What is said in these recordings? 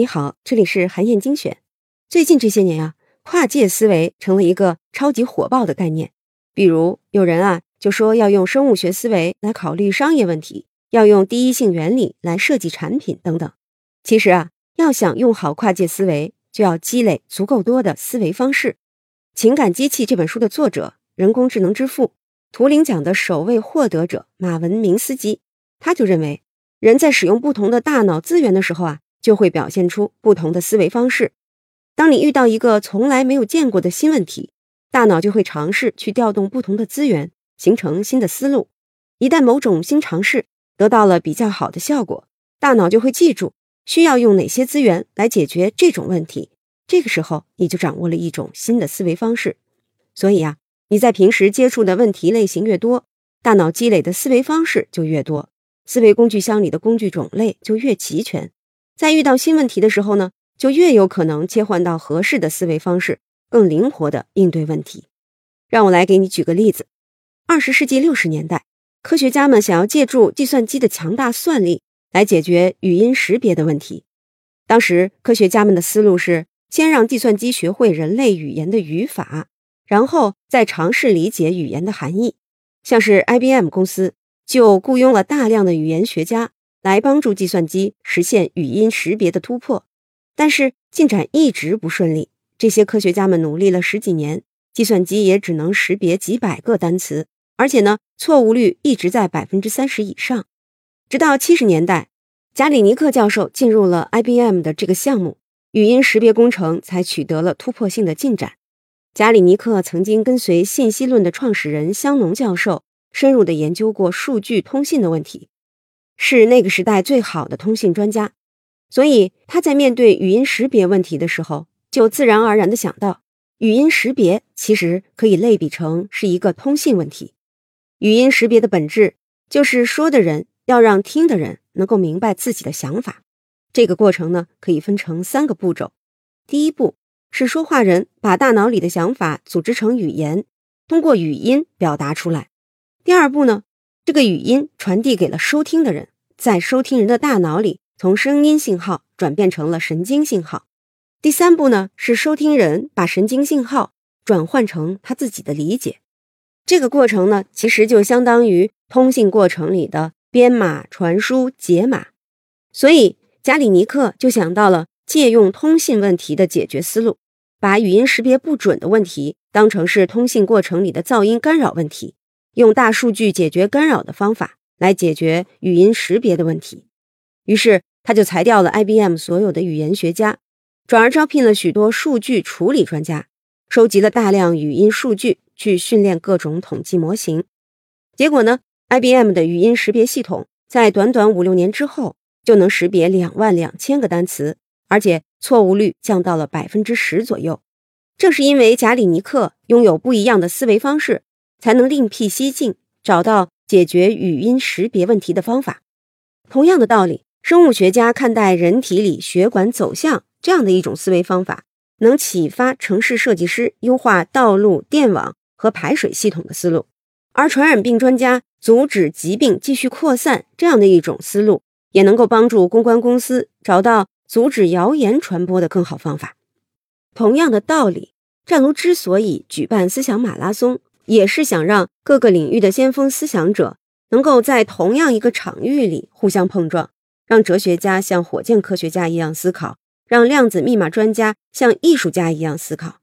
你好，这里是韩燕精选。最近这些年啊，跨界思维成了一个超级火爆的概念。比如有人啊就说要用生物学思维来考虑商业问题，要用第一性原理来设计产品等等。其实啊，要想用好跨界思维，就要积累足够多的思维方式。《情感机器》这本书的作者、人工智能之父、图灵奖的首位获得者马文明斯基，他就认为，人在使用不同的大脑资源的时候啊。就会表现出不同的思维方式。当你遇到一个从来没有见过的新问题，大脑就会尝试去调动不同的资源，形成新的思路。一旦某种新尝试得到了比较好的效果，大脑就会记住需要用哪些资源来解决这种问题。这个时候，你就掌握了一种新的思维方式。所以啊，你在平时接触的问题类型越多，大脑积累的思维方式就越多，思维工具箱里的工具种类就越齐全。在遇到新问题的时候呢，就越有可能切换到合适的思维方式，更灵活的应对问题。让我来给你举个例子：二十世纪六十年代，科学家们想要借助计算机的强大算力来解决语音识别的问题。当时，科学家们的思路是先让计算机学会人类语言的语法，然后再尝试理解语言的含义。像是 IBM 公司就雇佣了大量的语言学家。来帮助计算机实现语音识别的突破，但是进展一直不顺利。这些科学家们努力了十几年，计算机也只能识别几百个单词，而且呢，错误率一直在百分之三十以上。直到七十年代，加里尼克教授进入了 IBM 的这个项目，语音识别工程才取得了突破性的进展。加里尼克曾经跟随信息论的创始人香农教授，深入的研究过数据通信的问题。是那个时代最好的通信专家，所以他在面对语音识别问题的时候，就自然而然的想到，语音识别其实可以类比成是一个通信问题。语音识别的本质就是说的人要让听的人能够明白自己的想法。这个过程呢，可以分成三个步骤。第一步是说话人把大脑里的想法组织成语言，通过语音表达出来。第二步呢？这个语音传递给了收听的人，在收听人的大脑里，从声音信号转变成了神经信号。第三步呢，是收听人把神经信号转换成他自己的理解。这个过程呢，其实就相当于通信过程里的编码、传输、解码。所以，加里尼克就想到了借用通信问题的解决思路，把语音识别不准的问题当成是通信过程里的噪音干扰问题。用大数据解决干扰的方法来解决语音识别的问题，于是他就裁掉了 IBM 所有的语言学家，转而招聘了许多数据处理专家，收集了大量语音数据去训练各种统计模型。结果呢，IBM 的语音识别系统在短短五六年之后就能识别两万两千个单词，而且错误率降到了百分之十左右。正是因为贾里尼克拥有不一样的思维方式。才能另辟蹊径，找到解决语音识别问题的方法。同样的道理，生物学家看待人体里血管走向这样的一种思维方法，能启发城市设计师优化道路、电网和排水系统的思路；而传染病专家阻止疾病继续扩散这样的一种思路，也能够帮助公关公司找到阻止谣言传播的更好方法。同样的道理，战卢之所以举办思想马拉松。也是想让各个领域的先锋思想者能够在同样一个场域里互相碰撞，让哲学家像火箭科学家一样思考，让量子密码专家像艺术家一样思考。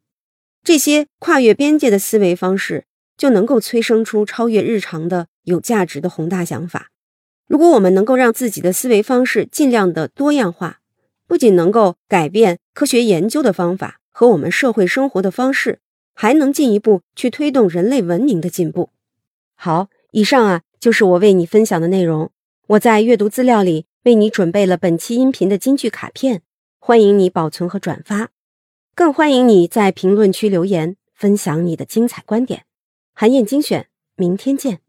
这些跨越边界的思维方式，就能够催生出超越日常的有价值的宏大想法。如果我们能够让自己的思维方式尽量的多样化，不仅能够改变科学研究的方法和我们社会生活的方式。还能进一步去推动人类文明的进步。好，以上啊就是我为你分享的内容。我在阅读资料里为你准备了本期音频的金句卡片，欢迎你保存和转发，更欢迎你在评论区留言分享你的精彩观点。韩燕精选，明天见。